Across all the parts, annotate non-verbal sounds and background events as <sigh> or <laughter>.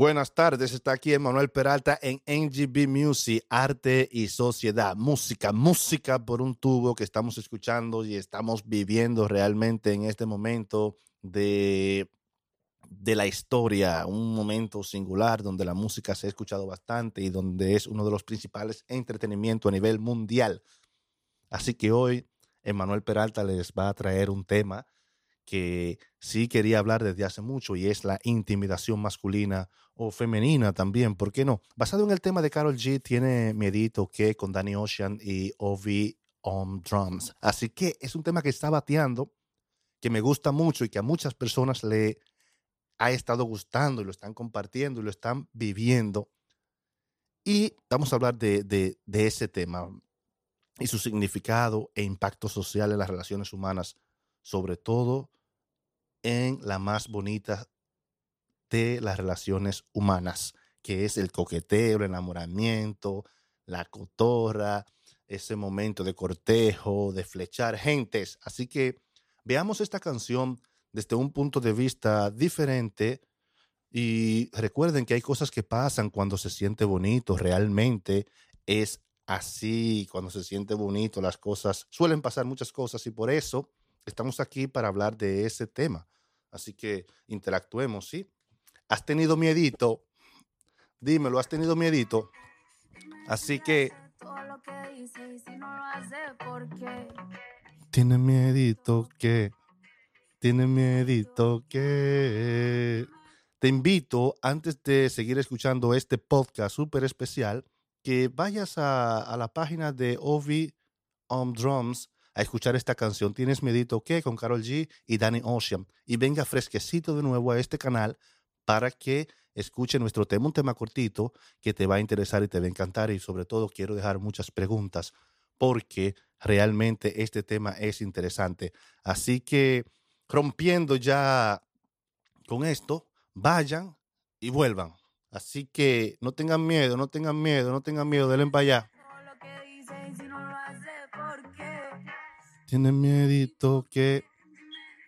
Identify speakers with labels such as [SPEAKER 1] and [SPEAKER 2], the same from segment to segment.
[SPEAKER 1] Buenas tardes, está aquí Emanuel Peralta en NGB Music, Arte y Sociedad. Música, música por un tubo que estamos escuchando y estamos viviendo realmente en este momento de, de la historia, un momento singular donde la música se ha escuchado bastante y donde es uno de los principales entretenimientos a nivel mundial. Así que hoy Emanuel Peralta les va a traer un tema que sí quería hablar desde hace mucho y es la intimidación masculina o femenina también, ¿por qué no? Basado en el tema de Carol G, tiene Miedito que con Danny Ocean y Ovi on Drums. Así que es un tema que está bateando, que me gusta mucho y que a muchas personas le ha estado gustando y lo están compartiendo y lo están viviendo. Y vamos a hablar de, de, de ese tema y su significado e impacto social en las relaciones humanas, sobre todo en la más bonita de las relaciones humanas, que es el coqueteo, el enamoramiento, la cotorra, ese momento de cortejo, de flechar gentes. Así que veamos esta canción desde un punto de vista diferente y recuerden que hay cosas que pasan cuando se siente bonito, realmente es así, cuando se siente bonito, las cosas, suelen pasar muchas cosas y por eso estamos aquí para hablar de ese tema. Así que interactuemos, ¿sí? ¿Has tenido miedito? Dímelo, ¿has tenido miedito? Así que... Tiene miedito que... Tiene miedito que... Te invito, antes de seguir escuchando este podcast súper especial, que vayas a, a, la página de Ovi On Drums a escuchar esta canción. Tienes Medito qué con Carol G y Danny Ocean. Y venga fresquecito de nuevo a este canal para que escuche nuestro tema, un tema cortito que te va a interesar y te va a encantar. Y sobre todo quiero dejar muchas preguntas porque realmente este tema es interesante. Así que rompiendo ya con esto, vayan y vuelvan. Así que no tengan miedo, no tengan miedo, no tengan miedo, denle para allá. Tiene miedito que.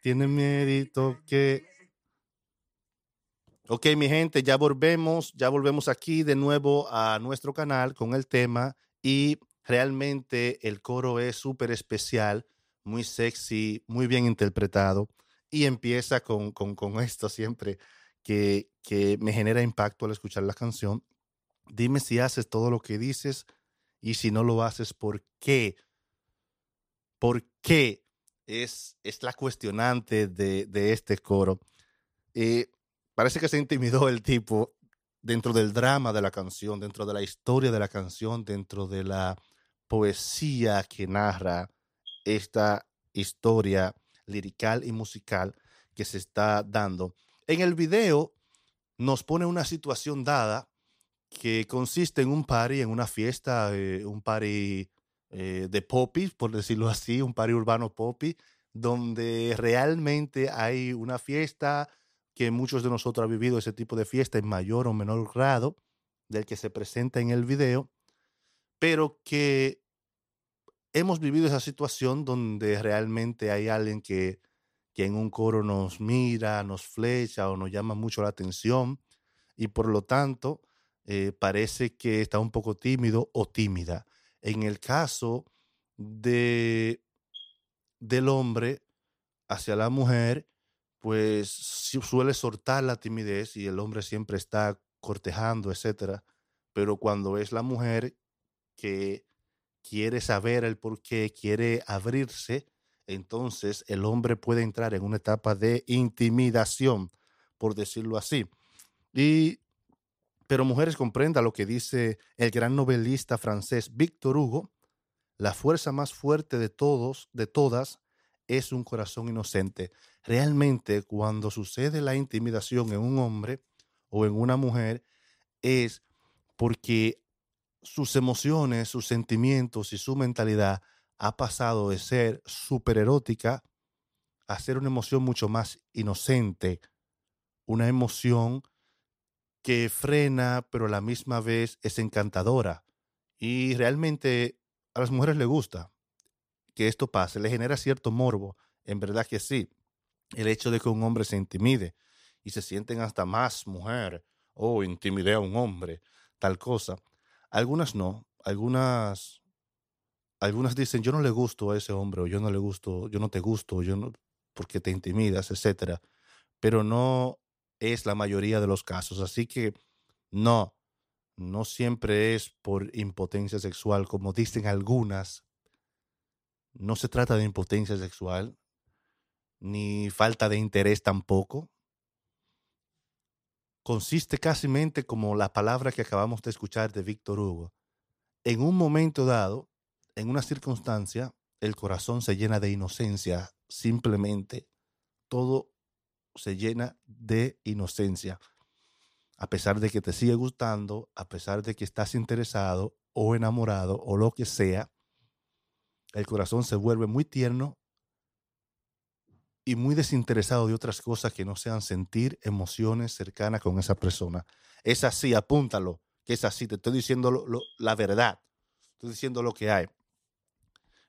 [SPEAKER 1] Tiene miedito que. Ok, mi gente, ya volvemos, ya volvemos aquí de nuevo a nuestro canal con el tema y realmente el coro es súper especial, muy sexy, muy bien interpretado y empieza con, con, con <laughs> esto siempre que, que me genera impacto al escuchar la canción. Dime si haces todo lo que dices y si no lo haces, ¿por qué? ¿Por qué? Es, es la cuestionante de, de este coro. Eh, parece que se intimidó el tipo dentro del drama de la canción, dentro de la historia de la canción, dentro de la poesía que narra esta historia lirical y musical que se está dando. En el video nos pone una situación dada que consiste en un party, en una fiesta, eh, un party eh, de poppy, por decirlo así, un party urbano poppy, donde realmente hay una fiesta que muchos de nosotros han vivido ese tipo de fiesta en mayor o menor grado del que se presenta en el video, pero que hemos vivido esa situación donde realmente hay alguien que, que en un coro nos mira, nos flecha o nos llama mucho la atención y por lo tanto eh, parece que está un poco tímido o tímida. En el caso de, del hombre hacia la mujer, pues suele soltar la timidez y el hombre siempre está cortejando, etcétera. Pero cuando es la mujer que quiere saber el por qué, quiere abrirse, entonces el hombre puede entrar en una etapa de intimidación, por decirlo así. Y pero mujeres, comprenda lo que dice el gran novelista francés Victor Hugo, la fuerza más fuerte de todos, de todas, es un corazón inocente. Realmente, cuando sucede la intimidación en un hombre o en una mujer, es porque sus emociones, sus sentimientos y su mentalidad ha pasado de ser súper erótica a ser una emoción mucho más inocente, una emoción que frena, pero a la misma vez es encantadora. Y realmente a las mujeres les gusta que esto pase, le genera cierto morbo. En verdad que sí. El hecho de que un hombre se intimide y se sienten hasta más mujer oh, intimidé a un hombre, tal cosa. Algunas no, algunas, algunas dicen, yo no le gusto a ese hombre, o yo no le gusto, yo no te gusto, yo no, porque te intimidas, etcétera. Pero no es la mayoría de los casos. Así que no, no siempre es por impotencia sexual, como dicen algunas. No se trata de impotencia sexual, ni falta de interés tampoco. Consiste casi como la palabra que acabamos de escuchar de Víctor Hugo. En un momento dado, en una circunstancia, el corazón se llena de inocencia, simplemente. Todo se llena de inocencia. A pesar de que te sigue gustando, a pesar de que estás interesado o enamorado o lo que sea, el corazón se vuelve muy tierno y muy desinteresado de otras cosas que no sean sentir emociones cercanas con esa persona. Es así, apúntalo, que es así. Te estoy diciendo la verdad. Estoy diciendo lo que hay.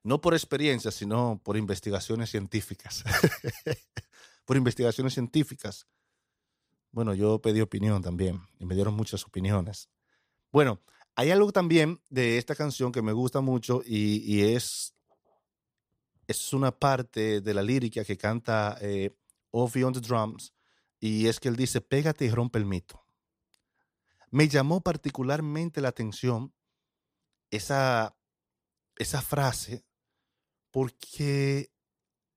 [SPEAKER 1] No por experiencia, sino por investigaciones científicas. <laughs> por investigaciones científicas. Bueno, yo pedí opinión también y me dieron muchas opiniones. Bueno, hay algo también de esta canción que me gusta mucho y, es, es una parte de la lírica que canta eh, Ovi on the Drums y es que él dice, pégate y rompe el mito. Me llamó particularmente la atención esa, esa frase porque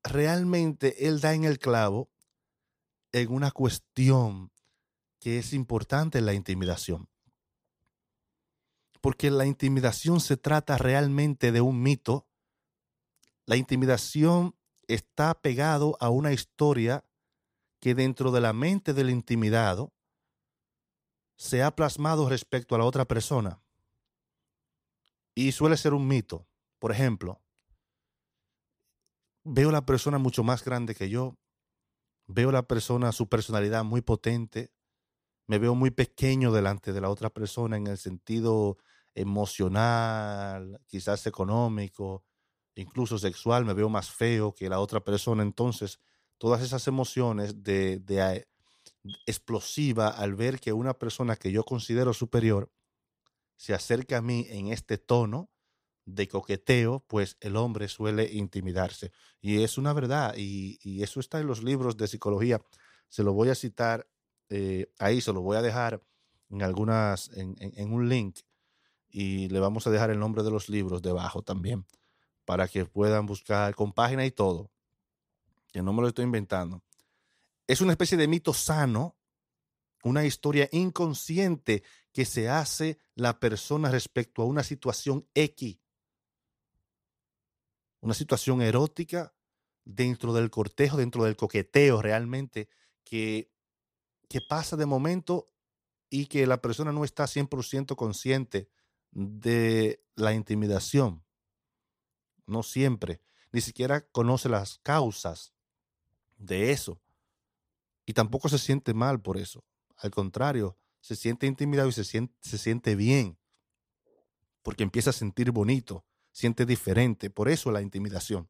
[SPEAKER 1] realmente él da en el clavo en una cuestión que es importante en la intimidación. Porque la intimidación se trata realmente de un mito. La intimidación está pegado a una historia que dentro de la mente del intimidado se ha plasmado respecto a la otra persona. Y suele ser un mito. Por ejemplo, veo la persona mucho más grande que yo, veo la persona, su personalidad muy potente, me veo muy pequeño delante de la otra persona en el sentido emocional, quizás económico, incluso sexual, me veo más feo que la otra persona. Entonces, todas esas emociones de, de explosiva al ver que una persona que yo considero superior se acerca a mí en este tono, de coqueteo, pues el hombre suele intimidarse. Y es una verdad, y, eso está en los libros de psicología. Se lo voy a citar eh, ahí, se lo voy a dejar en algunas, en, un link, y le vamos a dejar el nombre de los libros debajo también, para que puedan buscar con página y todo, que no me lo estoy inventando. Es una especie de mito sano, una historia inconsciente que se hace la persona respecto a una situación X una situación erótica dentro del cortejo, dentro del coqueteo realmente, que, que pasa de momento y que la persona no está 100% consciente de la intimidación. No siempre. Ni siquiera conoce las causas de eso. Y tampoco se siente mal por eso. Al contrario, se siente intimidado y se siente, se siente bien. Porque empieza a sentir bonito siente diferente. Por eso la intimidación.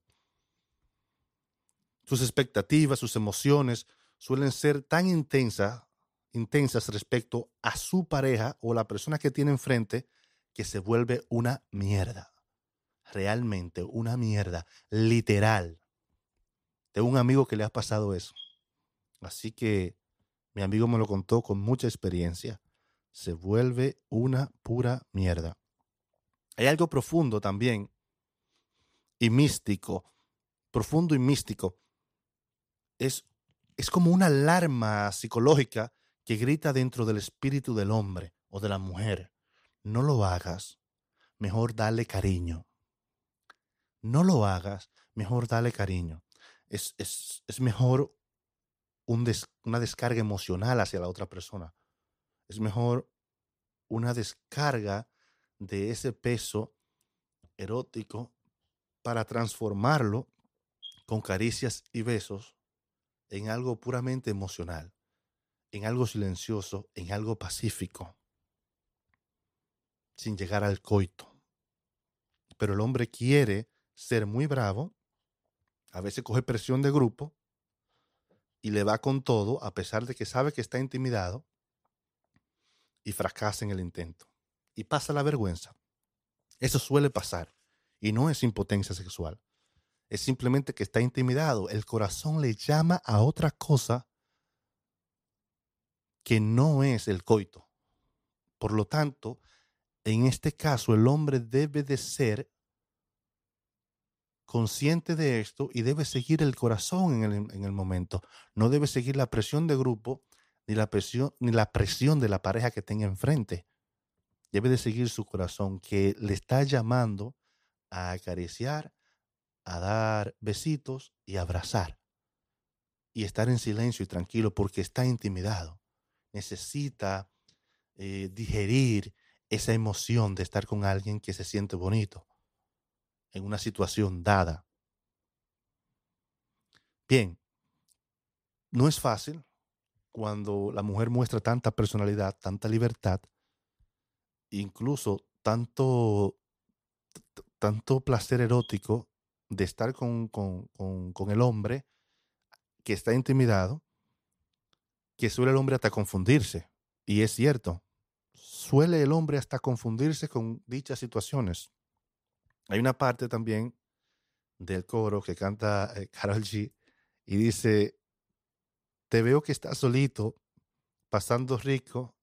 [SPEAKER 1] Sus expectativas, sus emociones suelen ser tan intensas, intensas respecto a su pareja o la persona que tiene enfrente que se vuelve una mierda. Realmente una mierda, literal. De un amigo que le ha pasado eso. Así que mi amigo me lo contó con mucha experiencia. Se vuelve una pura mierda. Hay algo profundo también y místico, profundo y místico. Es, es como una alarma psicológica que grita dentro del espíritu del hombre o de la mujer. No lo hagas, mejor dale cariño. No lo hagas, mejor dale cariño. Es, es, mejor una descarga emocional hacia la otra persona. Es mejor una descarga de ese peso erótico para transformarlo con caricias y besos en algo puramente emocional, en algo silencioso, en algo pacífico, sin llegar al coito. Pero el hombre quiere ser muy bravo, a veces coge presión de grupo y le va con todo, a pesar de que sabe que está intimidado, y fracasa en el intento y pasa la vergüenza. Eso suele pasar y no es impotencia sexual. Es simplemente que está intimidado. El corazón le llama a otra cosa que no es el coito. Por lo tanto, en este caso, el hombre debe de ser consciente de esto y debe seguir el corazón en el, en el momento. No debe seguir la presión de grupo ni la presión, ni la presión de la pareja que tenga enfrente. Debe de seguir su corazón que le está llamando a acariciar, a dar besitos y abrazar. Y estar en silencio y tranquilo porque está intimidado. Necesita eh, digerir esa emoción de estar con alguien que se siente bonito en una situación dada. Bien, no es fácil cuando la mujer muestra tanta personalidad, tanta libertad, incluso tanto, tanto placer erótico de estar con, con, el hombre que está intimidado, que suele el hombre hasta confundirse. Y es cierto, suele el hombre hasta confundirse con dichas situaciones. Hay una parte también del coro que canta Carol eh, G y dice, te veo que estás solito, pasando rico,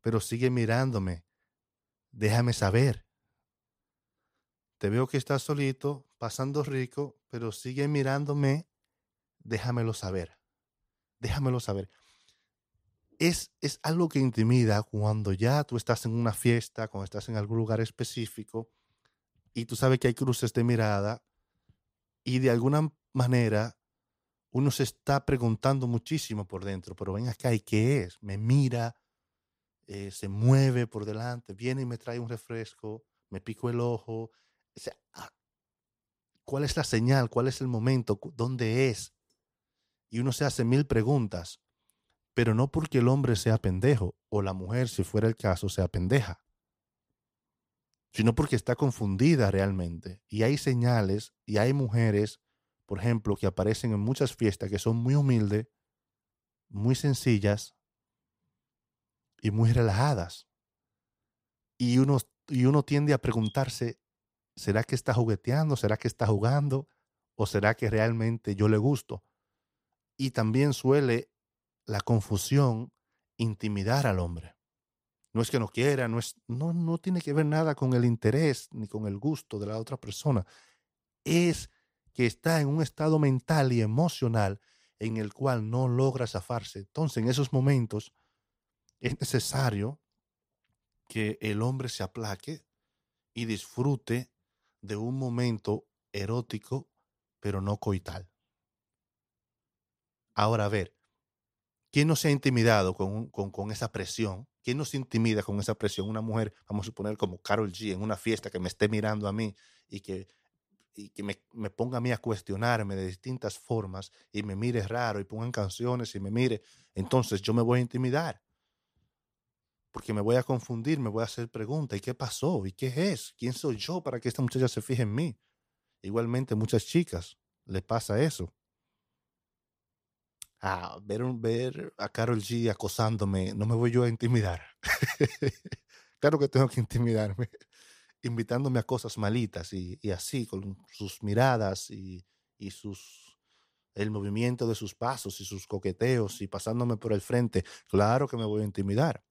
[SPEAKER 1] pero sigue mirándome. Déjame saber. Te veo que estás solito, pasando rico, pero sigue mirándome. Déjamelo saber. Déjamelo saber. Es, es algo que intimida cuando ya tú estás en una fiesta, cuando estás en algún lugar específico y tú sabes que hay cruces de mirada y de alguna manera uno se está preguntando muchísimo por dentro, pero ven acá, ¿y qué es? Me mira, eh, se mueve por delante, viene y me trae un refresco, me pico el ojo. Ah, ¿Cuál es la señal? ¿Cuál es el momento? ¿Dónde es? Y uno se hace mil preguntas, pero no porque el hombre sea pendejo o la mujer, si fuera el caso, sea pendeja, sino porque está confundida realmente. Y hay señales y hay mujeres por ejemplo, que aparecen en muchas fiestas que son muy humildes, muy sencillas y muy relajadas. Y uno, y uno tiende a preguntarse, ¿será que está jugueteando? ¿Será que está jugando? ¿O será que realmente yo le gusto? Y también suele la confusión intimidar al hombre. No es que no quiera, no, es, no, no tiene que ver nada con el interés ni con el gusto de la otra persona. Es que está en un estado mental y emocional en el cual no logra zafarse. Entonces, en esos momentos es necesario que el hombre se aplaque y disfrute de un momento erótico, pero no coital. Ahora, a ver, ¿quién no se ha intimidado con, con, esa presión? ¿Quién no se intimida con esa presión? Una mujer, vamos a suponer como Carol G, en una fiesta que me esté mirando a mí y que y que me, me, ponga a mí a cuestionarme de distintas formas y me mire raro y pongan canciones y me mire, entonces yo me voy a intimidar. Porque me voy a confundir, me voy a hacer preguntas. ¿Y qué pasó? ¿Y qué es? ¿Quién soy yo para que esta muchacha se fije en mí? Igualmente, muchas chicas le pasa eso. Ah, ver, ver a Carol G acosándome, no me voy yo a intimidar. <laughs> claro que tengo que intimidarme <laughs> invitándome a cosas malitas y, así, con sus miradas y, y, sus, el movimiento de sus pasos y sus coqueteos y pasándome por el frente, claro que me voy a intimidar.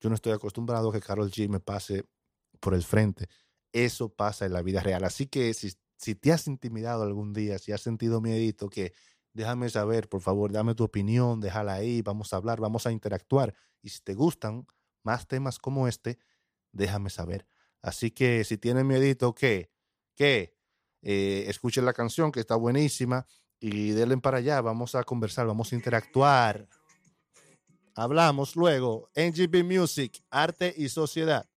[SPEAKER 1] Yo no estoy acostumbrado a que Carol G me pase por el frente. Eso pasa en la vida real. Así que si, si te has intimidado algún día, si has sentido miedito, que déjame saber, por favor, dame tu opinión, déjala ahí, vamos a hablar, vamos a interactuar. Y si te gustan más temas como este, déjame saber. Así que si tienen miedito, que, que eh, escuchen la canción que está buenísima y denle para allá. Vamos a conversar, vamos a interactuar. Hablamos luego. NGB Music, Arte y Sociedad.